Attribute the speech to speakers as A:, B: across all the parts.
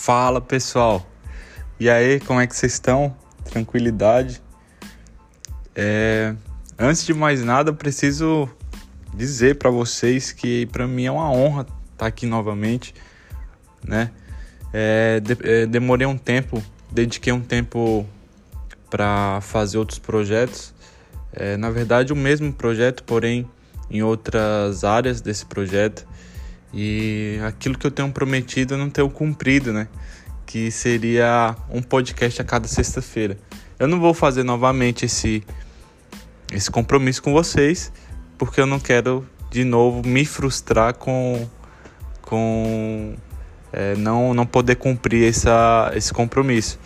A: Fala pessoal, e aí, como é que vocês estão? Tranquilidade? É... Antes de mais nada, preciso dizer para vocês que para mim é uma honra estar tá aqui novamente, né? É, é, demorei um tempo, dediquei um tempo para fazer outros projetos. É, na verdade, o mesmo projeto, porém em outras áreas desse projeto. E aquilo que eu tenho prometido eu não tenho cumprido, né? Que seria um podcast a cada sexta-feira. Eu não vou fazer novamente esse, esse compromisso com vocês, porque eu não quero de novo me frustrar com, com é, não, não poder cumprir essa, esse compromisso.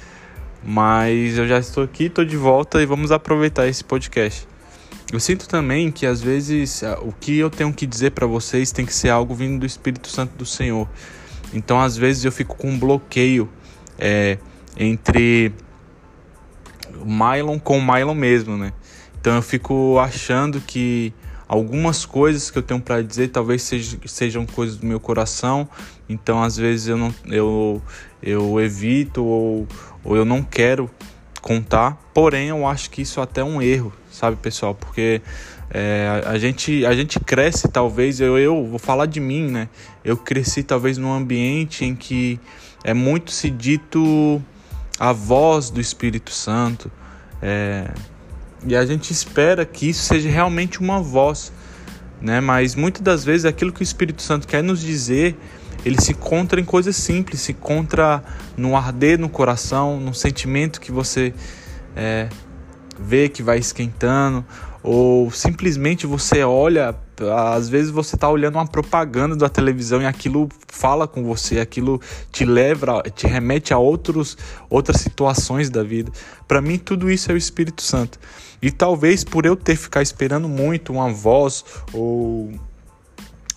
A: Mas eu já estou aqui, estou de volta e vamos aproveitar esse podcast. Eu sinto também que às vezes o que eu tenho que dizer para vocês tem que ser algo vindo do Espírito Santo do Senhor. Então às vezes eu fico com um bloqueio é, entre Mylon com Mylon mesmo, né? Então eu fico achando que algumas coisas que eu tenho para dizer talvez sejam, sejam coisas do meu coração, então às vezes eu não eu, eu evito ou, ou eu não quero contar. Porém, eu acho que isso é até um erro, sabe, pessoal? Porque é, a, gente, a gente cresce, talvez, eu, eu vou falar de mim, né? Eu cresci talvez num ambiente em que é muito se dito a voz do Espírito Santo. É, e a gente espera que isso seja realmente uma voz, né? Mas muitas das vezes aquilo que o Espírito Santo quer nos dizer ele se encontra em coisas simples, se encontra no arder no coração, no sentimento que você é, vê que vai esquentando, ou simplesmente você olha, às vezes você está olhando uma propaganda da televisão e aquilo fala com você, aquilo te leva, te remete a outros, outras situações da vida. Para mim, tudo isso é o Espírito Santo. E talvez por eu ter ficar esperando muito uma voz ou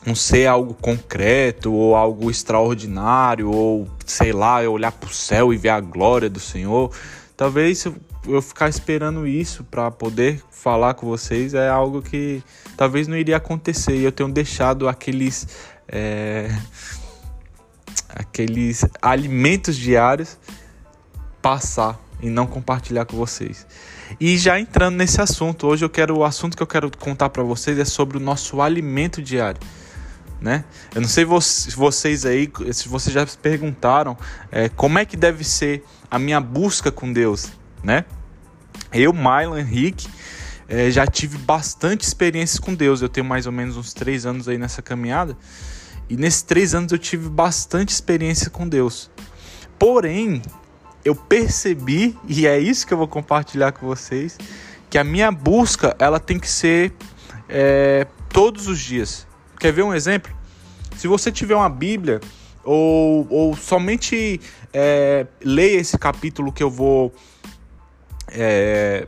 A: não ser algo concreto ou algo extraordinário ou sei lá, eu olhar para o céu e ver a glória do Senhor. Talvez eu ficar esperando isso para poder falar com vocês é algo que talvez não iria acontecer. E eu tenho deixado aqueles é, aqueles alimentos diários passar e não compartilhar com vocês. E já entrando nesse assunto, hoje eu quero o assunto que eu quero contar para vocês é sobre o nosso alimento diário né? Eu não sei se vocês aí, se vocês já se perguntaram é, como é que deve ser a minha busca com Deus, né? Eu, Milo Henrique, é, já tive bastante experiências com Deus. Eu tenho mais ou menos uns três anos aí nessa caminhada. E nesses três anos eu tive bastante experiência com Deus. Porém, eu percebi, e é isso que eu vou compartilhar com vocês, que a minha busca ela tem que ser é, todos os dias. Quer ver um exemplo? Se você tiver uma Bíblia ou, ou somente é, leia esse capítulo que eu vou é,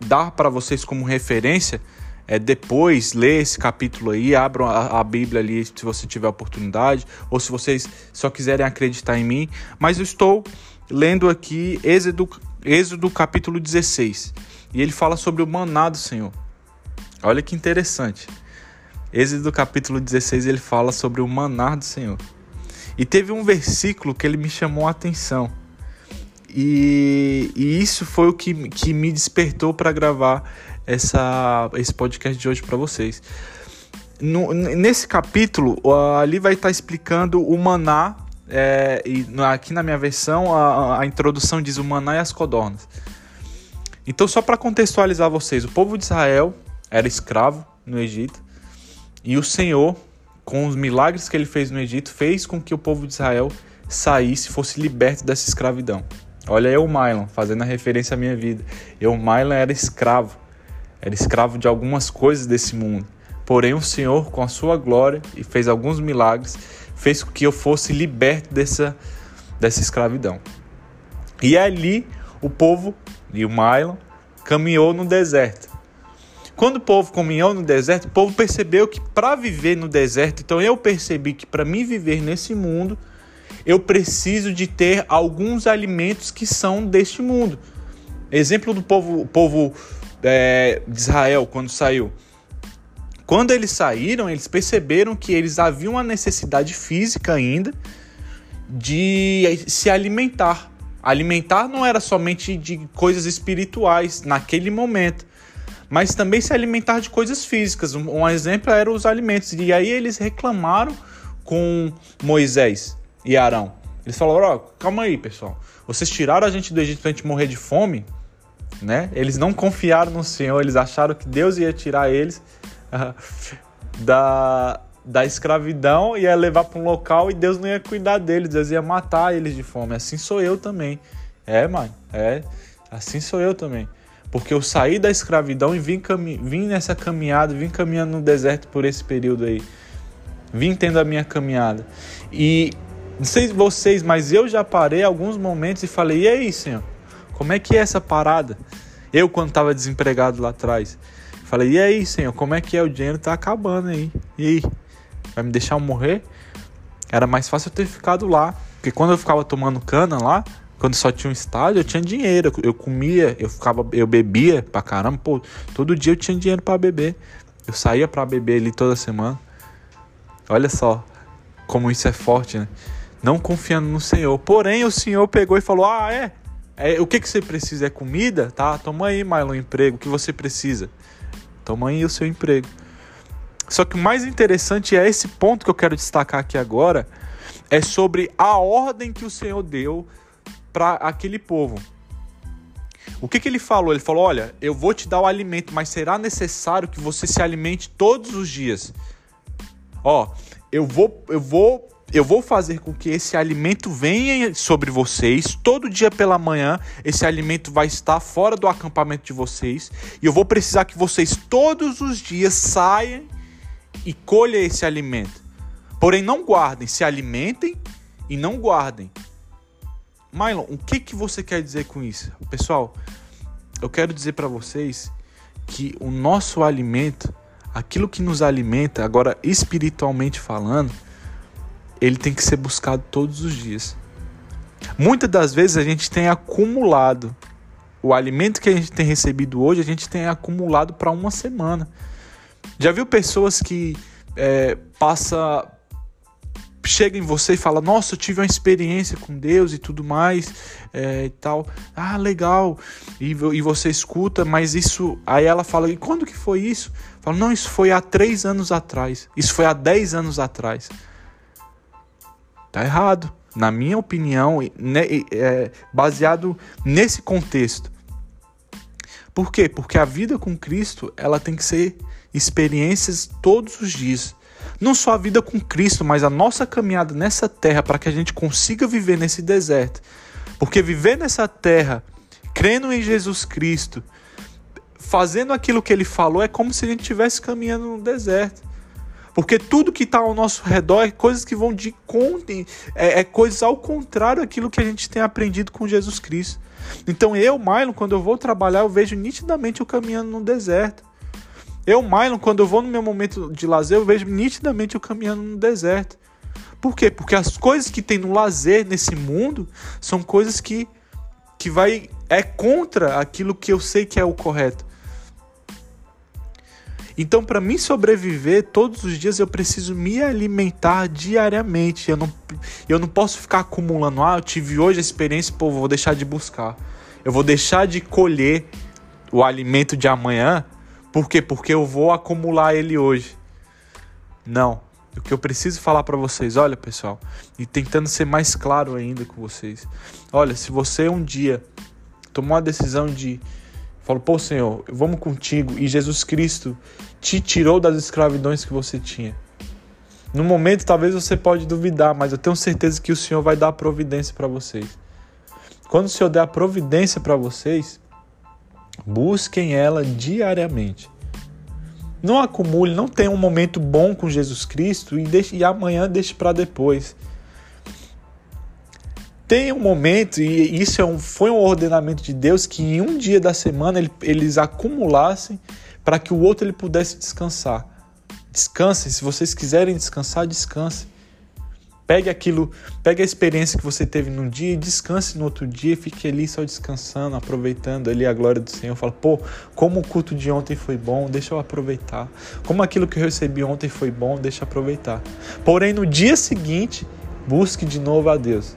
A: dar para vocês como referência, é, depois lê esse capítulo aí, abram a, a, Bíblia ali se você tiver oportunidade, ou se vocês só quiserem acreditar em mim. Mas eu estou lendo aqui Êxodo, Êxodo capítulo 16, e ele fala sobre o maná do Senhor. Olha que interessante. Êxodo capítulo 16 ele fala sobre o manar do Senhor. E teve um versículo que ele me chamou a atenção. E, e isso foi o que, que me despertou para gravar essa, esse podcast de hoje para vocês. No, nesse capítulo, ali vai estar tá explicando o maná, é, e aqui na minha versão, a, a introdução diz o maná e as codornas. Então, só para contextualizar vocês, o povo de Israel era escravo no Egito e o Senhor, com os milagres que ele fez no Egito, fez com que o povo de Israel saísse, fosse liberto dessa escravidão. Olha eu, Mylon, fazendo a referência à minha vida. Eu, Mylon, era escravo. Era escravo de algumas coisas desse mundo. Porém, o Senhor, com a sua glória, e fez alguns milagres, fez com que eu fosse liberto dessa, dessa escravidão. E ali, o povo, e o Mylon, caminhou no deserto. Quando o povo caminhou no deserto, o povo percebeu que para viver no deserto, então eu percebi que para mim viver nesse mundo, eu preciso de ter alguns alimentos que são deste mundo. Exemplo do povo, povo é, de Israel quando saiu. Quando eles saíram, eles perceberam que eles haviam uma necessidade física ainda de se alimentar. Alimentar não era somente de coisas espirituais naquele momento, mas também se alimentar de coisas físicas. Um, exemplo era os alimentos. E aí eles reclamaram com Moisés e Arão. Eles falaram: Ó, oh, calma aí, pessoal. Vocês tiraram a gente do Egito pra gente morrer de fome, né? Eles não confiaram no Senhor, eles acharam que Deus ia tirar eles da, da escravidão, ia levar para um local e Deus não ia cuidar deles, Deus ia matar eles de fome. Assim sou eu também. É, mano, é. Assim sou eu também. Porque eu saí da escravidão e vim, vim nessa caminhada, vim caminhando no deserto por esse período aí. Vim tendo a minha caminhada. E não sei vocês, mas eu já parei alguns momentos e falei: e aí, Senhor? Como é que é essa parada? Eu, quando estava desempregado lá atrás, falei: e aí, Senhor? Como é que é? O dinheiro tá acabando aí. E aí? Vai me deixar morrer? Era mais fácil eu ter ficado lá. Porque quando eu ficava tomando cana lá, quando só tinha um estádio, eu tinha dinheiro. Eu comia, eu ficava, eu bebia pra caramba. Pô, todo dia eu tinha dinheiro para beber. Eu saía para beber ali toda semana. Olha só como isso é forte, né? Não confiando no Senhor. Porém, o Senhor pegou e falou: Ah, é? é o que, que você precisa? É comida? Tá, toma aí, Milo, emprego. O que você precisa? Toma aí o seu emprego. Só que o mais interessante é esse ponto que eu quero destacar aqui agora, é sobre a ordem que o Senhor deu para aquele povo. O que, que ele falou? Ele falou: Olha, eu vou te dar o alimento, mas será necessário que você se alimente todos os dias. Ó, eu vou, eu vou, eu vou fazer com que esse alimento venha sobre vocês todo dia pela manhã. Esse alimento vai estar fora do acampamento de vocês e eu vou precisar que vocês todos os dias saiam e colham esse alimento. Porém, não guardem, se alimentem e não guardem. Mylon, o que, que você quer dizer com isso? Pessoal, eu quero dizer para vocês que o nosso alimento, aquilo que nos alimenta, agora espiritualmente falando, ele tem que ser buscado todos os dias. Muitas das vezes a gente tem acumulado o alimento que a gente tem recebido hoje, a gente tem acumulado para uma semana. Já viu pessoas que é, passa chega em você e fala: Nossa, eu tive uma experiência com Deus e tudo mais é, e tal. Ah, legal. E, e você escuta, mas isso. Aí ela fala: E quando que foi isso? Fala: Não, isso foi há três anos atrás. Isso foi há dez anos atrás. Tá errado. Na minha opinião, né, é, baseado nesse contexto. Por quê? Porque a vida com Cristo ela tem que ser experiências todos os dias não só a vida com Cristo, mas a nossa caminhada nessa terra para que a gente consiga viver nesse deserto. Porque viver nessa terra, crendo em Jesus Cristo, fazendo aquilo que ele falou, é como se a gente estivesse caminhando no deserto. Porque tudo que está ao nosso redor é coisas que vão de conta, é, é coisas ao contrário daquilo que a gente tem aprendido com Jesus Cristo. Então eu, Milo, quando eu vou trabalhar, eu vejo nitidamente eu caminhando no deserto. Eu, Mylon, quando eu vou no meu momento de lazer, eu vejo nitidamente eu caminhando no deserto. Por quê? Porque as coisas que tem no lazer nesse mundo são coisas que, que vai é contra aquilo que eu sei que é o correto. Então, para mim sobreviver, todos os dias eu preciso me alimentar diariamente. Eu não, eu não posso ficar acumulando. Ah, eu tive hoje a experiência, pô, vou deixar de buscar. Eu vou deixar de colher o alimento de amanhã por quê? Porque eu vou acumular ele hoje. Não. O que eu preciso falar para vocês, olha pessoal, e tentando ser mais claro ainda com vocês. Olha, se você um dia tomou a decisão de falou, pô Senhor, vamos contigo e Jesus Cristo te tirou das escravidões que você tinha. No momento talvez você pode duvidar, mas eu tenho certeza que o Senhor vai dar a providência para vocês. Quando o Senhor der a providência para vocês, Busquem ela diariamente. Não acumule, não tenha um momento bom com Jesus Cristo e, deixe, e amanhã deixe para depois. Tenha um momento, e isso é um, foi um ordenamento de Deus, que em um dia da semana ele, eles acumulassem para que o outro ele pudesse descansar. Descansem, se vocês quiserem descansar, descansem. Pegue aquilo, pegue a experiência que você teve num dia e descanse no outro dia, fique ali só descansando, aproveitando ali a glória do Senhor. Fala, pô, como o culto de ontem foi bom, deixa eu aproveitar. Como aquilo que eu recebi ontem foi bom, deixa eu aproveitar. Porém, no dia seguinte, Busque de novo a Deus.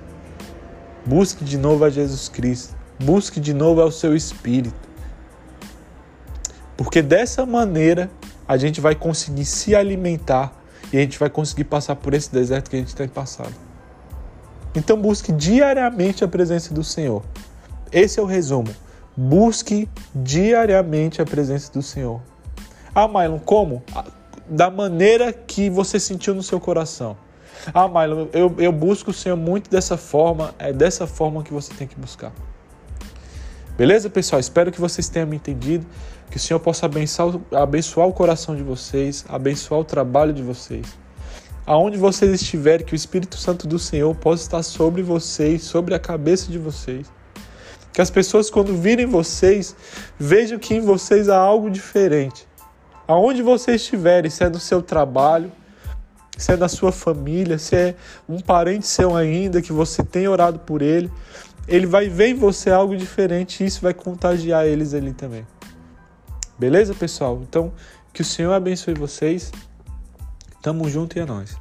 A: Busque de novo a Jesus Cristo. Busque de novo ao seu espírito. Porque dessa maneira a gente vai conseguir se alimentar e a gente vai conseguir passar por esse deserto que a gente tem passado. Então busque diariamente a presença do Senhor. Esse é o resumo. Busque diariamente a presença do Senhor. Ah, Mylon, como? Da maneira que você sentiu no seu coração. Ah, Mylon, eu, eu busco o Senhor muito dessa forma. É dessa forma que você tem que buscar. Beleza, pessoal? Espero que vocês tenham me entendido. Que o Senhor possa abençoar, abençoar o coração de vocês, abençoar o trabalho de vocês. Aonde vocês estiverem, que o Espírito Santo do Senhor possa estar sobre vocês, sobre a cabeça de vocês. Que as pessoas, quando virem vocês, vejam que em vocês há algo diferente. Aonde vocês estiverem, se é no seu trabalho, se é na sua família, se é um parente seu ainda que você tem orado por ele, ele vai ver em você algo diferente e isso vai contagiar eles ali também. Beleza, pessoal? Então, que o Senhor abençoe vocês. Tamo junto e é nóis.